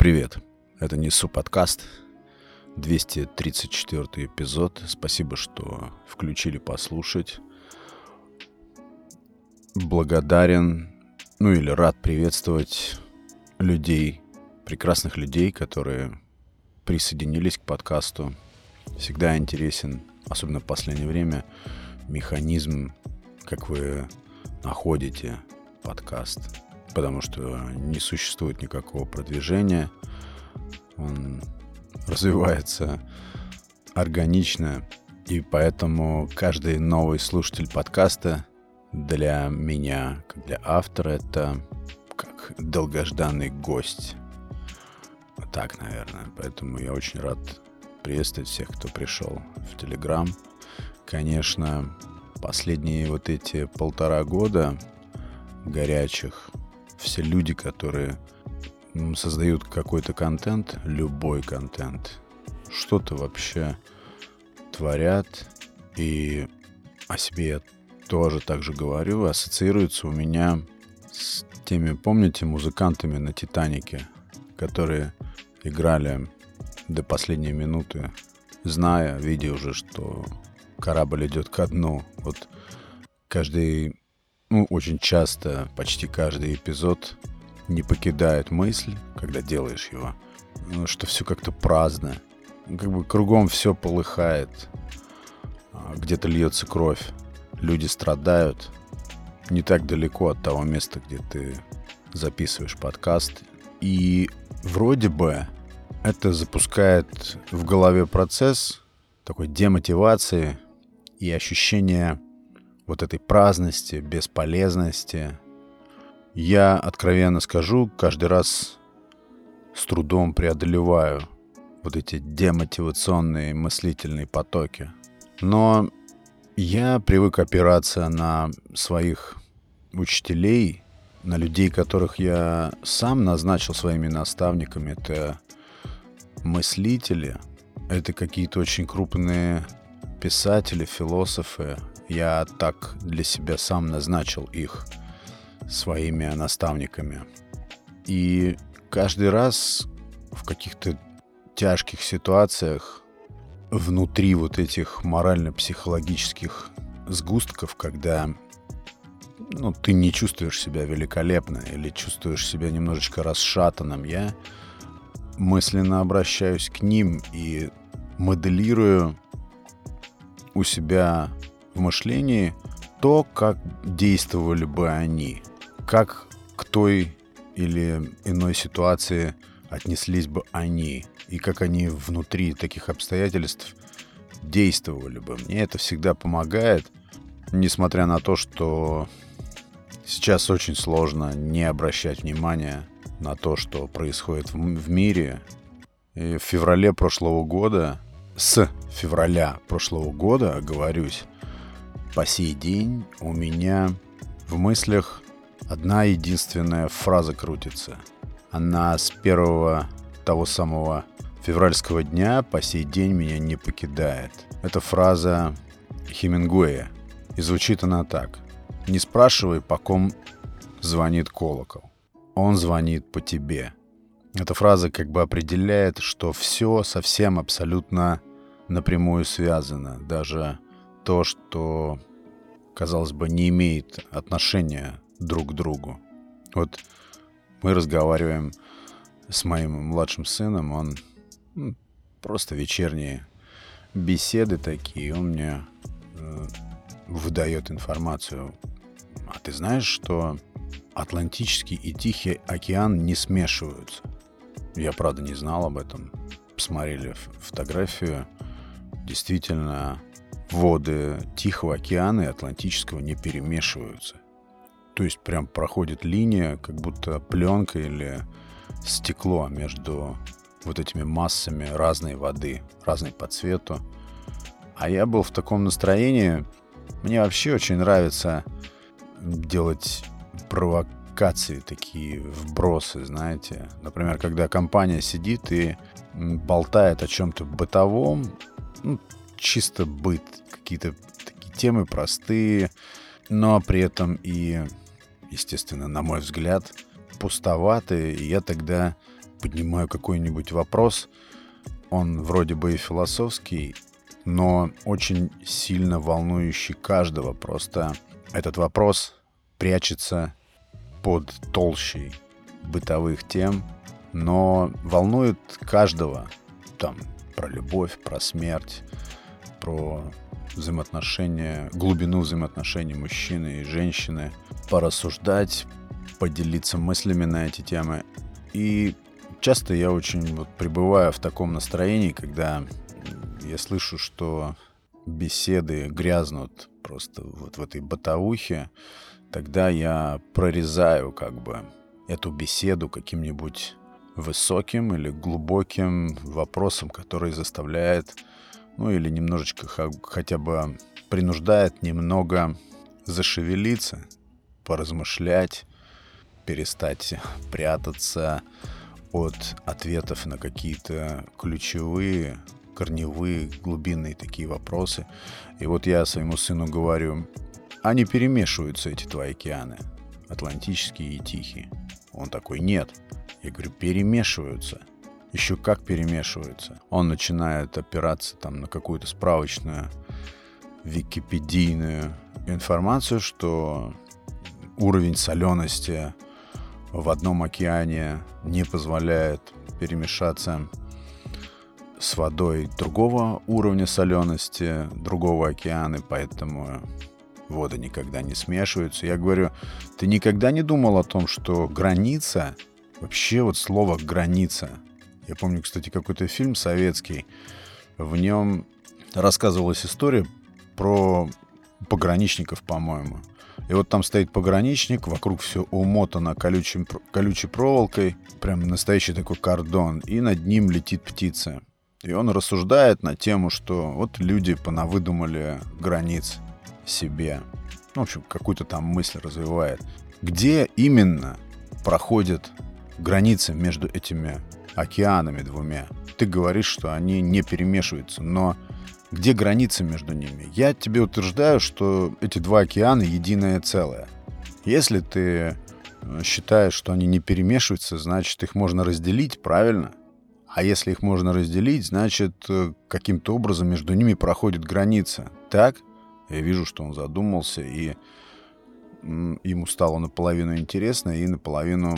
Привет, это Несу подкаст, 234 эпизод. Спасибо, что включили послушать. Благодарен, ну или рад приветствовать людей, прекрасных людей, которые присоединились к подкасту. Всегда интересен, особенно в последнее время, механизм, как вы находите подкаст потому что не существует никакого продвижения. Он развивается органично, и поэтому каждый новый слушатель подкаста для меня, как для автора, это как долгожданный гость. Так, наверное. Поэтому я очень рад приветствовать всех, кто пришел в Телеграм. Конечно, последние вот эти полтора года горячих все люди, которые создают какой-то контент, любой контент, что-то вообще творят, и о себе я тоже так же говорю, ассоциируется у меня с теми, помните, музыкантами на «Титанике», которые играли до последней минуты, зная, видя уже, что корабль идет ко дну. Вот каждый ну, очень часто, почти каждый эпизод не покидает мысль, когда делаешь его, ну, что все как-то праздно. Ну, как бы кругом все полыхает, а, где-то льется кровь, люди страдают. Не так далеко от того места, где ты записываешь подкаст. И вроде бы это запускает в голове процесс такой демотивации и ощущения вот этой праздности, бесполезности. Я, откровенно скажу, каждый раз с трудом преодолеваю вот эти демотивационные мыслительные потоки. Но я привык опираться на своих учителей, на людей, которых я сам назначил своими наставниками. Это мыслители, это какие-то очень крупные писатели, философы, я так для себя сам назначил их своими наставниками. И каждый раз в каких-то тяжких ситуациях внутри вот этих морально-психологических сгустков, когда ну, ты не чувствуешь себя великолепно или чувствуешь себя немножечко расшатанным, я мысленно обращаюсь к ним и моделирую у себя в мышлении то, как действовали бы они, как к той или иной ситуации отнеслись бы они, и как они внутри таких обстоятельств действовали бы. Мне это всегда помогает, несмотря на то, что сейчас очень сложно не обращать внимания на то, что происходит в, мире. И в феврале прошлого года, с февраля прошлого года, оговорюсь, по сей день у меня в мыслях одна единственная фраза крутится. Она с первого того самого февральского дня по сей день меня не покидает. Это фраза Хемингуэя. И звучит она так. «Не спрашивай, по ком звонит колокол. Он звонит по тебе». Эта фраза как бы определяет, что все совсем абсолютно напрямую связано. Даже то, что, казалось бы, не имеет отношения друг к другу. Вот мы разговариваем с моим младшим сыном, он ну, просто вечерние беседы такие, он мне э, выдает информацию. А ты знаешь, что Атлантический и Тихий океан не смешиваются? Я, правда, не знал об этом. Посмотрели фотографию. Действительно, воды Тихого океана и Атлантического не перемешиваются. То есть прям проходит линия, как будто пленка или стекло между вот этими массами разной воды, разной по цвету. А я был в таком настроении. Мне вообще очень нравится делать провокации, такие вбросы, знаете. Например, когда компания сидит и болтает о чем-то бытовом, ну, чисто быт, какие-то такие темы простые, но при этом и, естественно, на мой взгляд, пустоватые. И я тогда поднимаю какой-нибудь вопрос, он вроде бы и философский, но очень сильно волнующий каждого. Просто этот вопрос прячется под толщей бытовых тем, но волнует каждого. Там про любовь, про смерть, про взаимоотношения, глубину взаимоотношений мужчины и женщины, порассуждать, поделиться мыслями на эти темы. И часто я очень вот пребываю в таком настроении, когда я слышу, что беседы грязнут просто вот в этой бытовухе, тогда я прорезаю как бы эту беседу каким-нибудь высоким или глубоким вопросом, который заставляет, ну или немножечко хотя бы принуждает немного зашевелиться, поразмышлять, перестать прятаться от ответов на какие-то ключевые, корневые, глубинные такие вопросы. И вот я своему сыну говорю, они перемешиваются, эти твои океаны, Атлантический и Тихий. Он такой, нет. Я говорю, перемешиваются. Еще как перемешиваются. Он начинает опираться там на какую-то справочную википедийную информацию, что уровень солености в одном океане не позволяет перемешаться с водой другого уровня солености, другого океана, поэтому воды никогда не смешиваются. Я говорю, ты никогда не думал о том, что граница, вообще вот слово граница. Я помню, кстати, какой-то фильм советский, в нем рассказывалась история про пограничников, по-моему. И вот там стоит пограничник, вокруг все умотано колючим, колючей проволокой, прям настоящий такой кордон, и над ним летит птица. И он рассуждает на тему, что вот люди понавыдумали границ себе. Ну, в общем, какую-то там мысль развивает. Где именно проходит граница между этими океанами двумя? Ты говоришь, что они не перемешиваются, но где граница между ними? Я тебе утверждаю, что эти два океана единое целое. Если ты э, считаешь, что они не перемешиваются, значит, их можно разделить, правильно? А если их можно разделить, значит, э, каким-то образом между ними проходит граница. Так? Я вижу, что он задумался, и ему стало наполовину интересно, и наполовину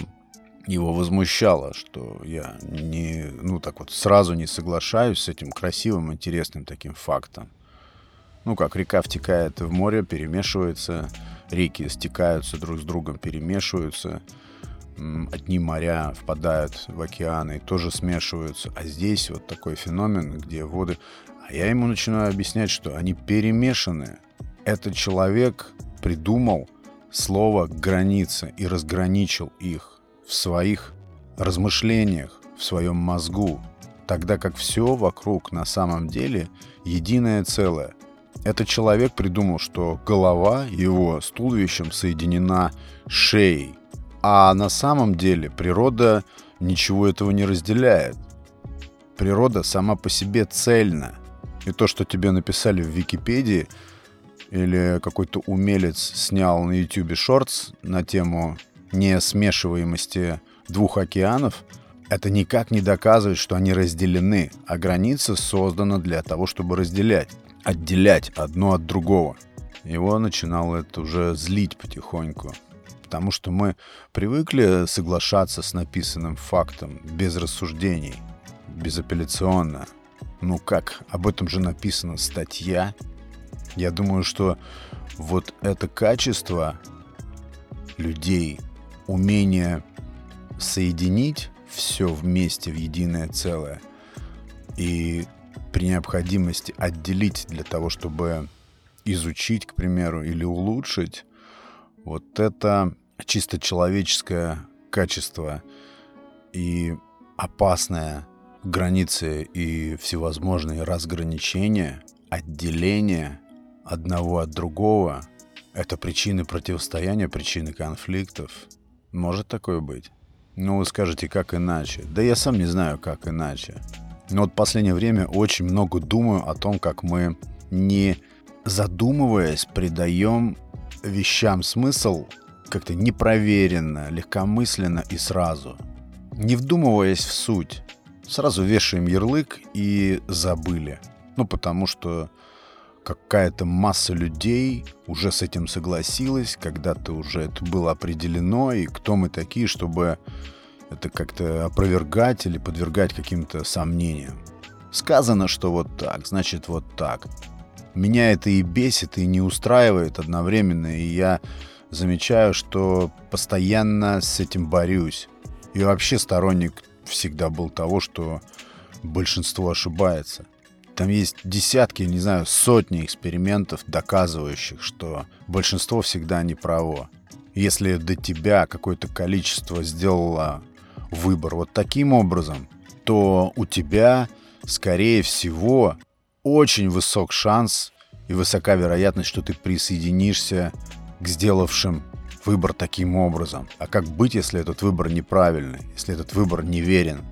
его возмущало, что я не, ну так вот сразу не соглашаюсь с этим красивым, интересным таким фактом. Ну как река втекает в море, перемешивается, реки стекаются друг с другом, перемешиваются, одни моря впадают в океаны тоже смешиваются. А здесь вот такой феномен, где воды... А я ему начинаю объяснять, что они перемешаны. Этот человек придумал слово «граница» и разграничил их в своих размышлениях, в своем мозгу, тогда как все вокруг на самом деле единое целое. Этот человек придумал, что голова его с туловищем соединена шеей, а на самом деле природа ничего этого не разделяет. Природа сама по себе цельна. И то, что тебе написали в Википедии, или какой-то умелец снял на YouTube шортс на тему несмешиваемости двух океанов, это никак не доказывает, что они разделены, а граница создана для того, чтобы разделять, отделять одно от другого. Его начинало это уже злить потихоньку, потому что мы привыкли соглашаться с написанным фактом без рассуждений, безапелляционно. Ну как, об этом же написана статья. Я думаю, что вот это качество людей, умение соединить все вместе в единое целое и при необходимости отделить для того, чтобы изучить, к примеру, или улучшить, вот это чисто человеческое качество и опасная границы и всевозможные разграничения, отделения одного от другого — это причины противостояния, причины конфликтов — может такое быть? Ну, вы скажете, как иначе? Да я сам не знаю, как иначе. Но вот в последнее время очень много думаю о том, как мы, не задумываясь, придаем вещам смысл как-то непроверенно, легкомысленно и сразу. не вдумываясь в суть, сразу вешаем ярлык и забыли. Ну, потому что какая-то масса людей уже с этим согласилась, когда-то уже это было определено, и кто мы такие, чтобы это как-то опровергать или подвергать каким-то сомнениям. Сказано, что вот так, значит вот так. Меня это и бесит, и не устраивает одновременно, и я замечаю, что постоянно с этим борюсь. И вообще сторонник всегда был того, что большинство ошибается. Там есть десятки, не знаю, сотни экспериментов, доказывающих, что большинство всегда не право. Если до тебя какое-то количество сделало выбор вот таким образом, то у тебя, скорее всего, очень высок шанс и высока вероятность, что ты присоединишься к сделавшим выбор таким образом. А как быть, если этот выбор неправильный, если этот выбор неверен,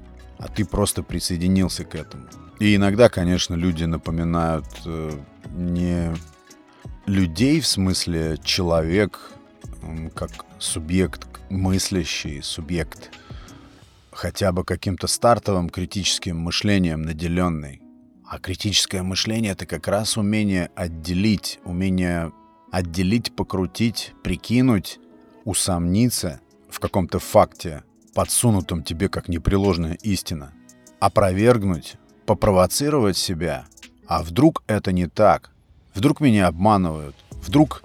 а ты просто присоединился к этому? И иногда, конечно, люди напоминают э, не людей в смысле человек, как субъект мыслящий, субъект хотя бы каким-то стартовым критическим мышлением наделенный. А критическое мышление — это как раз умение отделить, умение отделить, покрутить, прикинуть, усомниться в каком-то факте, подсунутом тебе как непреложная истина, опровергнуть, попровоцировать себя. А вдруг это не так? Вдруг меня обманывают? Вдруг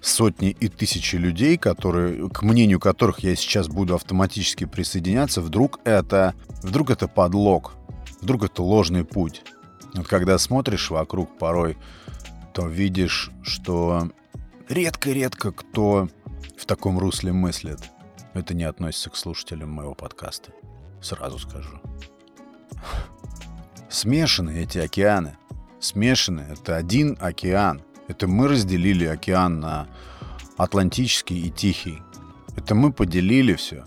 сотни и тысячи людей, которые, к мнению которых я сейчас буду автоматически присоединяться, вдруг это, вдруг это подлог, вдруг это ложный путь. Вот когда смотришь вокруг порой, то видишь, что редко-редко кто в таком русле мыслит. Это не относится к слушателям моего подкаста. Сразу скажу. Смешаны эти океаны. Смешаны. Это один океан. Это мы разделили океан на Атлантический и Тихий. Это мы поделили все.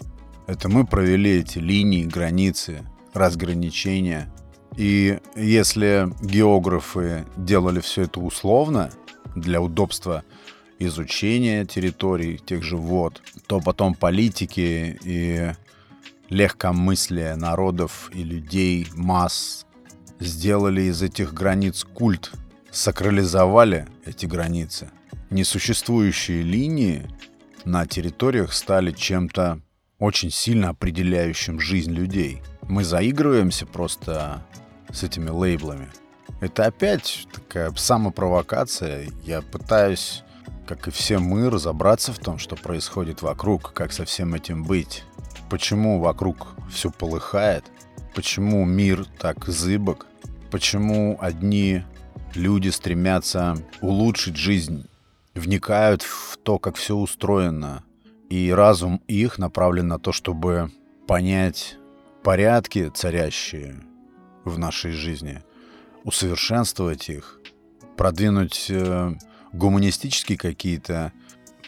Это мы провели эти линии, границы, разграничения. И если географы делали все это условно, для удобства изучения территорий, тех же вод, то потом политики и легкомыслие народов и людей, масс сделали из этих границ культ сакрализовали эти границы. Несуществующие линии на территориях стали чем-то очень сильно определяющим жизнь людей. Мы заигрываемся просто с этими лейблами. Это опять такая самопровокация. Я пытаюсь, как и все мы, разобраться в том, что происходит вокруг, как со всем этим быть. Почему вокруг все полыхает, почему мир так зыбок, почему одни люди стремятся улучшить жизнь, вникают в то, как все устроено, и разум их направлен на то, чтобы понять порядки, царящие в нашей жизни, усовершенствовать их, продвинуть э, гуманистические какие-то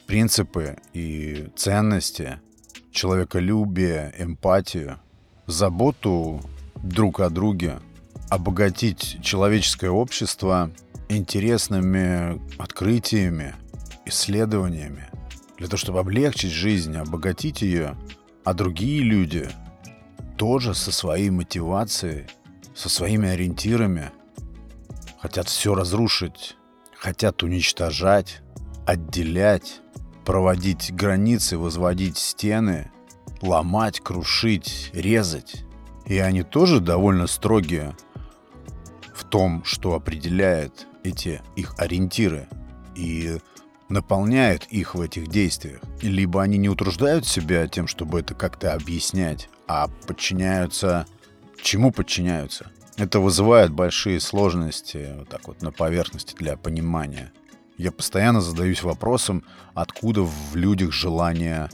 принципы и ценности, человеколюбие, эмпатию, заботу друг о друге – обогатить человеческое общество интересными открытиями, исследованиями, для того, чтобы облегчить жизнь, обогатить ее, а другие люди тоже со своей мотивацией, со своими ориентирами хотят все разрушить, хотят уничтожать, отделять, проводить границы, возводить стены, ломать, крушить, резать. И они тоже довольно строгие в том, что определяет эти их ориентиры и наполняет их в этих действиях. Либо они не утруждают себя тем, чтобы это как-то объяснять, а подчиняются... Чему подчиняются? Это вызывает большие сложности вот так вот на поверхности для понимания. Я постоянно задаюсь вопросом, откуда в людях желание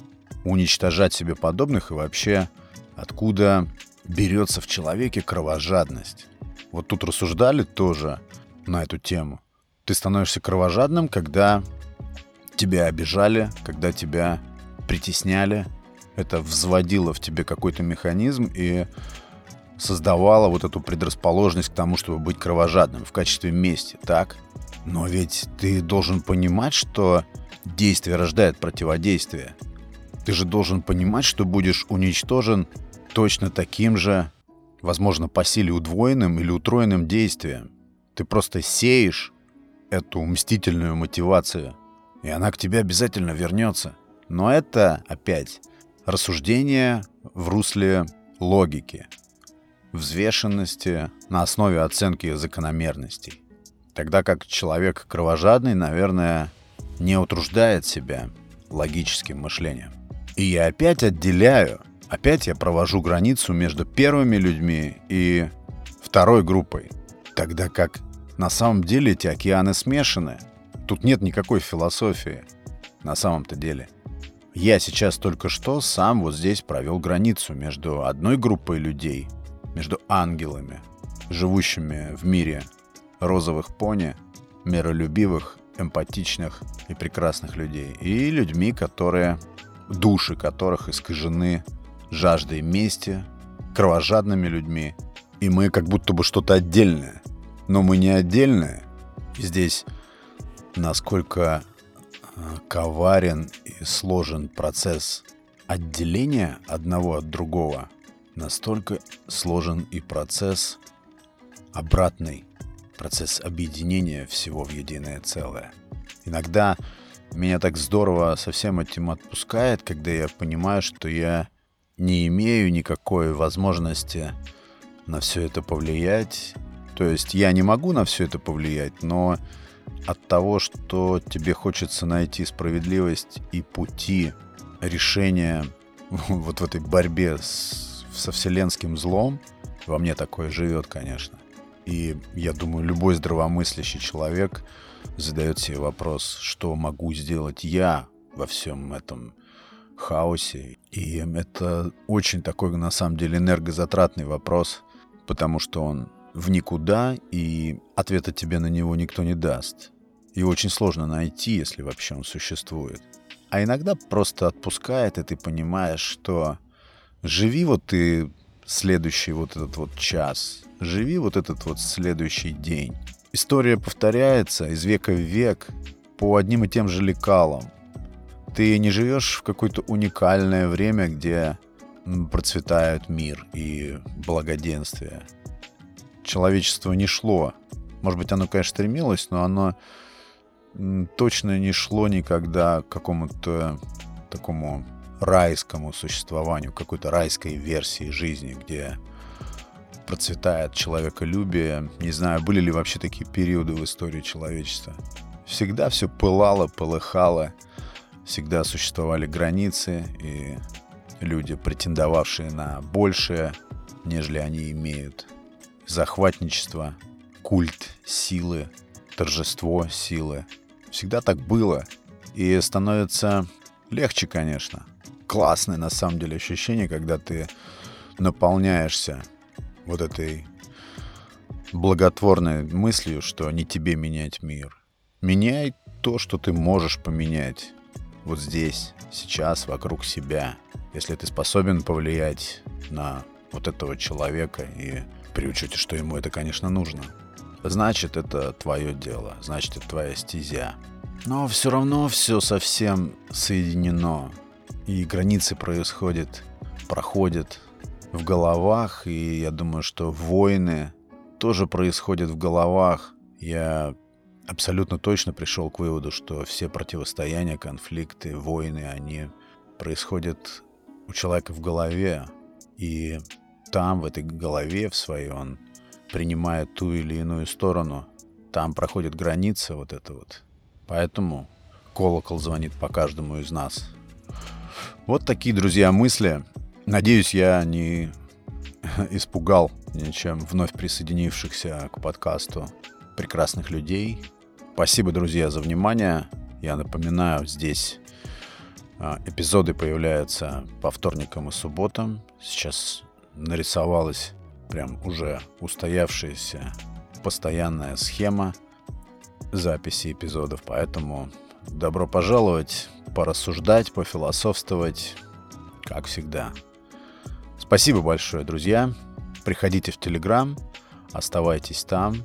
уничтожать себе подобных и вообще откуда берется в человеке кровожадность. Вот тут рассуждали тоже на эту тему. Ты становишься кровожадным, когда тебя обижали, когда тебя притесняли. Это взводило в тебе какой-то механизм и создавало вот эту предрасположенность к тому, чтобы быть кровожадным в качестве мести, так? Но ведь ты должен понимать, что действие рождает противодействие. Ты же должен понимать, что будешь уничтожен точно таким же, возможно, по силе удвоенным или утроенным действием. Ты просто сеешь эту мстительную мотивацию, и она к тебе обязательно вернется. Но это, опять, рассуждение в русле логики, взвешенности на основе оценки закономерностей. Тогда как человек кровожадный, наверное, не утруждает себя логическим мышлением. И я опять отделяю, опять я провожу границу между первыми людьми и второй группой. Тогда как на самом деле эти океаны смешаны. Тут нет никакой философии. На самом-то деле. Я сейчас только что сам вот здесь провел границу между одной группой людей, между ангелами, живущими в мире розовых пони, миролюбивых, эмпатичных и прекрасных людей, и людьми, которые, души которых искажены жаждой мести, кровожадными людьми, и мы как будто бы что-то отдельное – но мы не отдельные. Здесь насколько э, коварен и сложен процесс отделения одного от другого, настолько сложен и процесс обратный, процесс объединения всего в единое целое. Иногда меня так здорово со всем этим отпускает, когда я понимаю, что я не имею никакой возможности на все это повлиять то есть я не могу на все это повлиять, но от того, что тебе хочется найти справедливость и пути решения вот в этой борьбе с, со вселенским злом, во мне такое живет, конечно. И я думаю, любой здравомыслящий человек задает себе вопрос, что могу сделать я во всем этом хаосе. И это очень такой, на самом деле, энергозатратный вопрос, потому что он в никуда, и ответа тебе на него никто не даст. И очень сложно найти, если вообще он существует. А иногда просто отпускает, и ты понимаешь, что живи вот ты следующий вот этот вот час, живи вот этот вот следующий день. История повторяется из века в век по одним и тем же лекалам. Ты не живешь в какое-то уникальное время, где процветает мир и благоденствие человечество не шло. Может быть, оно, конечно, стремилось, но оно точно не шло никогда к какому-то такому райскому существованию, какой-то райской версии жизни, где процветает человеколюбие. Не знаю, были ли вообще такие периоды в истории человечества. Всегда все пылало, полыхало, всегда существовали границы, и люди, претендовавшие на большее, нежели они имеют захватничество, культ силы, торжество силы. Всегда так было. И становится легче, конечно. Классное на самом деле ощущение, когда ты наполняешься вот этой благотворной мыслью, что не тебе менять мир. Меняй то, что ты можешь поменять вот здесь, сейчас, вокруг себя. Если ты способен повлиять на вот этого человека и при учете, что ему это, конечно, нужно. Значит, это твое дело, значит, это твоя стезя. Но все равно все совсем соединено. И границы происходят, проходят в головах. И я думаю, что войны тоже происходят в головах. Я абсолютно точно пришел к выводу, что все противостояния, конфликты, войны, они происходят у человека в голове. И там, в этой голове в своей, он принимает ту или иную сторону. Там проходит граница вот эта вот. Поэтому колокол звонит по каждому из нас. Вот такие, друзья, мысли. Надеюсь, я не испугал ничем вновь присоединившихся к подкасту прекрасных людей. Спасибо, друзья, за внимание. Я напоминаю, здесь а, эпизоды появляются по вторникам и субботам. Сейчас нарисовалась прям уже устоявшаяся постоянная схема записи эпизодов, поэтому добро пожаловать, порассуждать, пофилософствовать, как всегда. Спасибо большое, друзья. Приходите в Телеграм, оставайтесь там.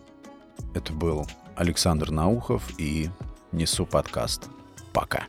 Это был Александр Наухов и Несу подкаст. Пока.